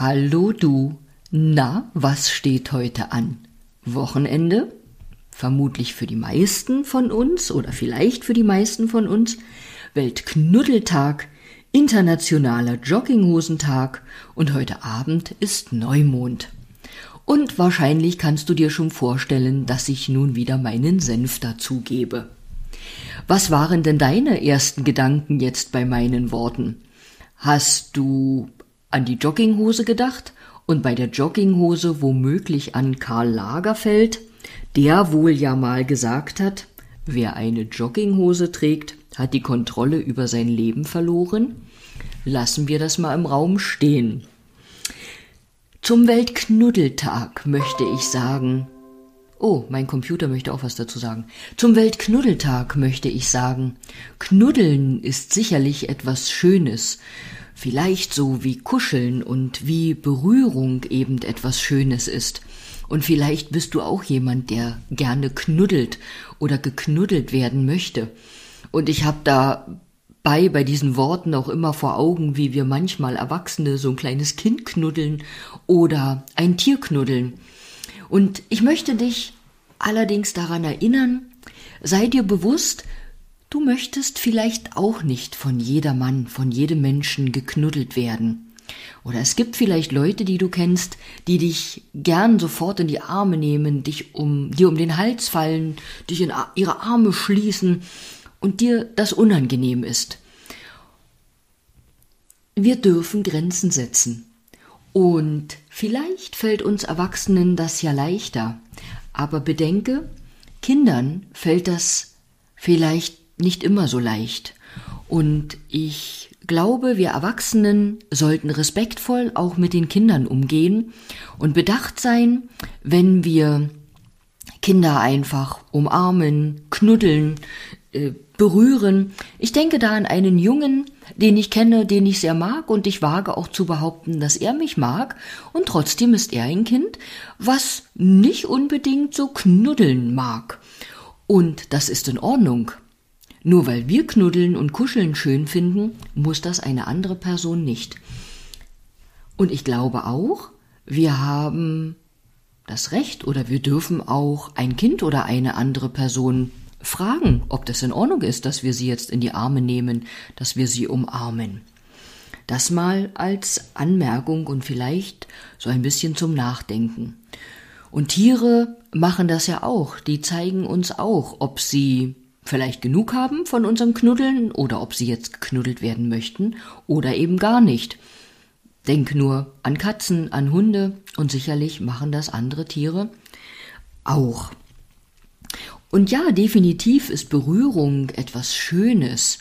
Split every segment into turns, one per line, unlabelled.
Hallo du. Na, was steht heute an? Wochenende? Vermutlich für die meisten von uns oder vielleicht für die meisten von uns. Weltknuddeltag, internationaler Jogginghosentag und heute Abend ist Neumond. Und wahrscheinlich kannst du dir schon vorstellen, dass ich nun wieder meinen Senf dazugebe. Was waren denn deine ersten Gedanken jetzt bei meinen Worten? Hast du an die Jogginghose gedacht und bei der Jogginghose womöglich an Karl Lagerfeld, der wohl ja mal gesagt hat, wer eine Jogginghose trägt, hat die Kontrolle über sein Leben verloren? Lassen wir das mal im Raum stehen. Zum Weltknuddeltag möchte ich sagen, Oh, mein Computer möchte auch was dazu sagen. Zum Weltknuddeltag möchte ich sagen, Knuddeln ist sicherlich etwas Schönes. Vielleicht so wie Kuscheln und wie Berührung eben etwas Schönes ist. Und vielleicht bist du auch jemand, der gerne knuddelt oder geknuddelt werden möchte. Und ich habe da bei bei diesen Worten auch immer vor Augen, wie wir manchmal Erwachsene so ein kleines Kind knuddeln oder ein Tier knuddeln. Und ich möchte dich allerdings daran erinnern, sei dir bewusst, du möchtest vielleicht auch nicht von jedermann, von jedem Menschen geknuddelt werden. Oder es gibt vielleicht Leute, die du kennst, die dich gern sofort in die Arme nehmen, dich um, dir um den Hals fallen, dich in ihre Arme schließen und dir das unangenehm ist. Wir dürfen Grenzen setzen. Und vielleicht fällt uns Erwachsenen das ja leichter. Aber bedenke, Kindern fällt das vielleicht nicht immer so leicht. Und ich glaube, wir Erwachsenen sollten respektvoll auch mit den Kindern umgehen und bedacht sein, wenn wir Kinder einfach umarmen, knuddeln, äh, berühren. Ich denke da an einen Jungen, den ich kenne, den ich sehr mag und ich wage auch zu behaupten, dass er mich mag und trotzdem ist er ein Kind, was nicht unbedingt so knuddeln mag. Und das ist in Ordnung. Nur weil wir knuddeln und kuscheln schön finden, muss das eine andere Person nicht. Und ich glaube auch, wir haben das Recht oder wir dürfen auch ein Kind oder eine andere Person fragen, ob das in Ordnung ist, dass wir sie jetzt in die Arme nehmen, dass wir sie umarmen. Das mal als Anmerkung und vielleicht so ein bisschen zum Nachdenken. Und Tiere machen das ja auch, die zeigen uns auch, ob sie vielleicht genug haben von unserem Knuddeln oder ob sie jetzt geknuddelt werden möchten oder eben gar nicht. Denk nur an Katzen, an Hunde und sicherlich machen das andere Tiere auch. Und ja, definitiv ist Berührung etwas Schönes.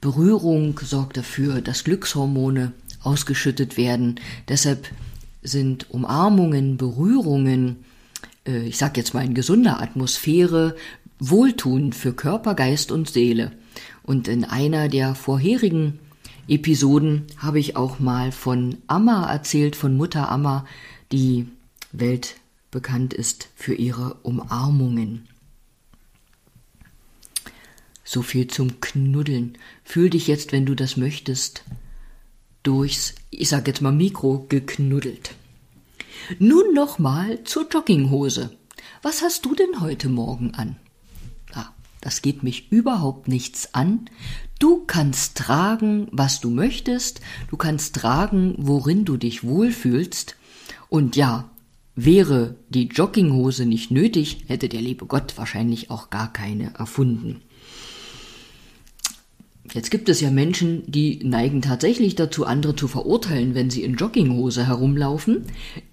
Berührung sorgt dafür, dass Glückshormone ausgeschüttet werden. Deshalb sind Umarmungen, Berührungen, äh, ich sag jetzt mal in gesunder Atmosphäre, wohltuend für Körper, Geist und Seele. Und in einer der vorherigen Episoden habe ich auch mal von Amma erzählt, von Mutter Amma, die weltbekannt ist für ihre Umarmungen. So viel zum Knuddeln. Fühl dich jetzt, wenn du das möchtest, durchs, ich sag jetzt mal Mikro, geknuddelt. Nun nochmal zur Jogginghose. Was hast du denn heute Morgen an? Ah, das geht mich überhaupt nichts an. Du kannst tragen, was du möchtest. Du kannst tragen, worin du dich wohlfühlst. Und ja, wäre die Jogginghose nicht nötig, hätte der liebe Gott wahrscheinlich auch gar keine erfunden. Jetzt gibt es ja Menschen, die neigen tatsächlich dazu, andere zu verurteilen, wenn sie in Jogginghose herumlaufen.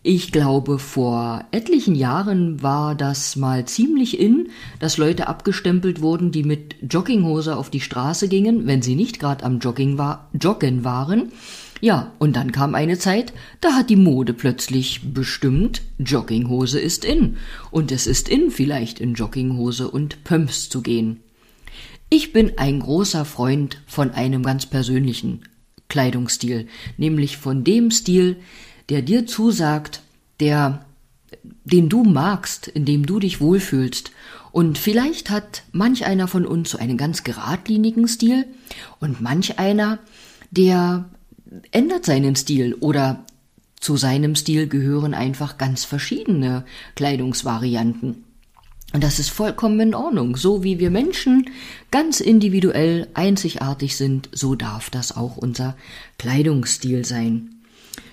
Ich glaube, vor etlichen Jahren war das mal ziemlich in, dass Leute abgestempelt wurden, die mit Jogginghose auf die Straße gingen, wenn sie nicht gerade am Jogging war, Joggen waren. Ja, und dann kam eine Zeit, da hat die Mode plötzlich bestimmt, Jogginghose ist in. Und es ist in, vielleicht in Jogginghose und Pumps zu gehen. Ich bin ein großer Freund von einem ganz persönlichen Kleidungsstil, nämlich von dem Stil, der dir zusagt, der den du magst, in dem du dich wohlfühlst. Und vielleicht hat manch einer von uns so einen ganz geradlinigen Stil und manch einer, der ändert seinen Stil oder zu seinem Stil gehören einfach ganz verschiedene Kleidungsvarianten. Und das ist vollkommen in Ordnung. So wie wir Menschen ganz individuell einzigartig sind, so darf das auch unser Kleidungsstil sein.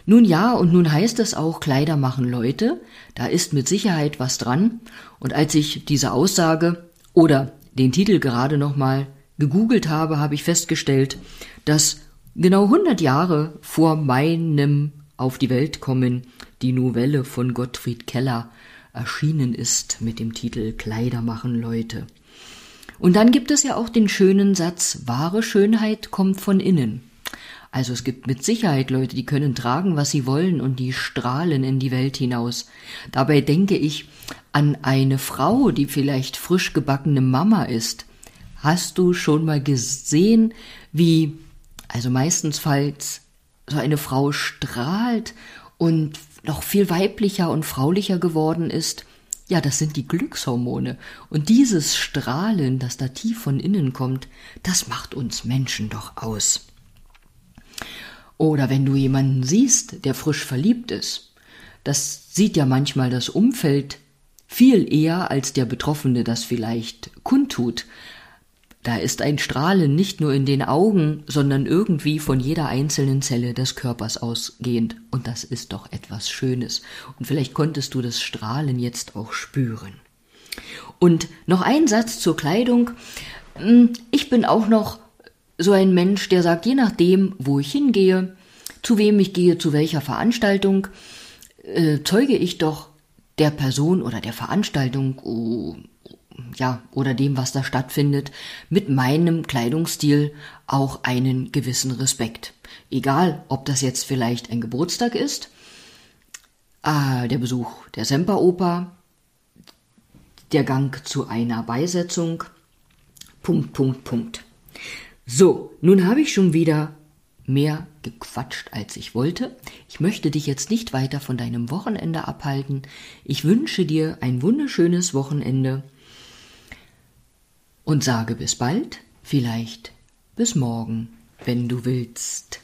Nun ja, und nun heißt es auch, Kleider machen Leute. Da ist mit Sicherheit was dran. Und als ich diese Aussage oder den Titel gerade nochmal gegoogelt habe, habe ich festgestellt, dass genau 100 Jahre vor meinem Auf die Welt kommen die Novelle von Gottfried Keller erschienen ist mit dem Titel Kleider machen Leute. Und dann gibt es ja auch den schönen Satz, wahre Schönheit kommt von innen. Also es gibt mit Sicherheit Leute, die können tragen, was sie wollen und die strahlen in die Welt hinaus. Dabei denke ich an eine Frau, die vielleicht frisch gebackene Mama ist. Hast du schon mal gesehen, wie, also meistens falls so eine Frau strahlt und noch viel weiblicher und fraulicher geworden ist? Ja, das sind die Glückshormone. Und dieses Strahlen, das da tief von innen kommt, das macht uns Menschen doch aus. Oder wenn du jemanden siehst, der frisch verliebt ist, das sieht ja manchmal das Umfeld viel eher, als der Betroffene das vielleicht kundtut. Da ist ein Strahlen nicht nur in den Augen, sondern irgendwie von jeder einzelnen Zelle des Körpers ausgehend. Und das ist doch etwas Schönes. Und vielleicht konntest du das Strahlen jetzt auch spüren. Und noch ein Satz zur Kleidung. Hm, ich bin auch noch so ein Mensch, der sagt, je nachdem, wo ich hingehe, zu wem ich gehe, zu welcher Veranstaltung, äh, zeuge ich doch der Person oder der Veranstaltung, oh, ja, oder dem, was da stattfindet, mit meinem Kleidungsstil auch einen gewissen Respekt. Egal, ob das jetzt vielleicht ein Geburtstag ist, äh, der Besuch der Semperoper, der Gang zu einer Beisetzung, Punkt, Punkt, Punkt. So, nun habe ich schon wieder mehr gequatscht, als ich wollte. Ich möchte dich jetzt nicht weiter von deinem Wochenende abhalten. Ich wünsche dir ein wunderschönes Wochenende und sage bis bald, vielleicht bis morgen, wenn du willst.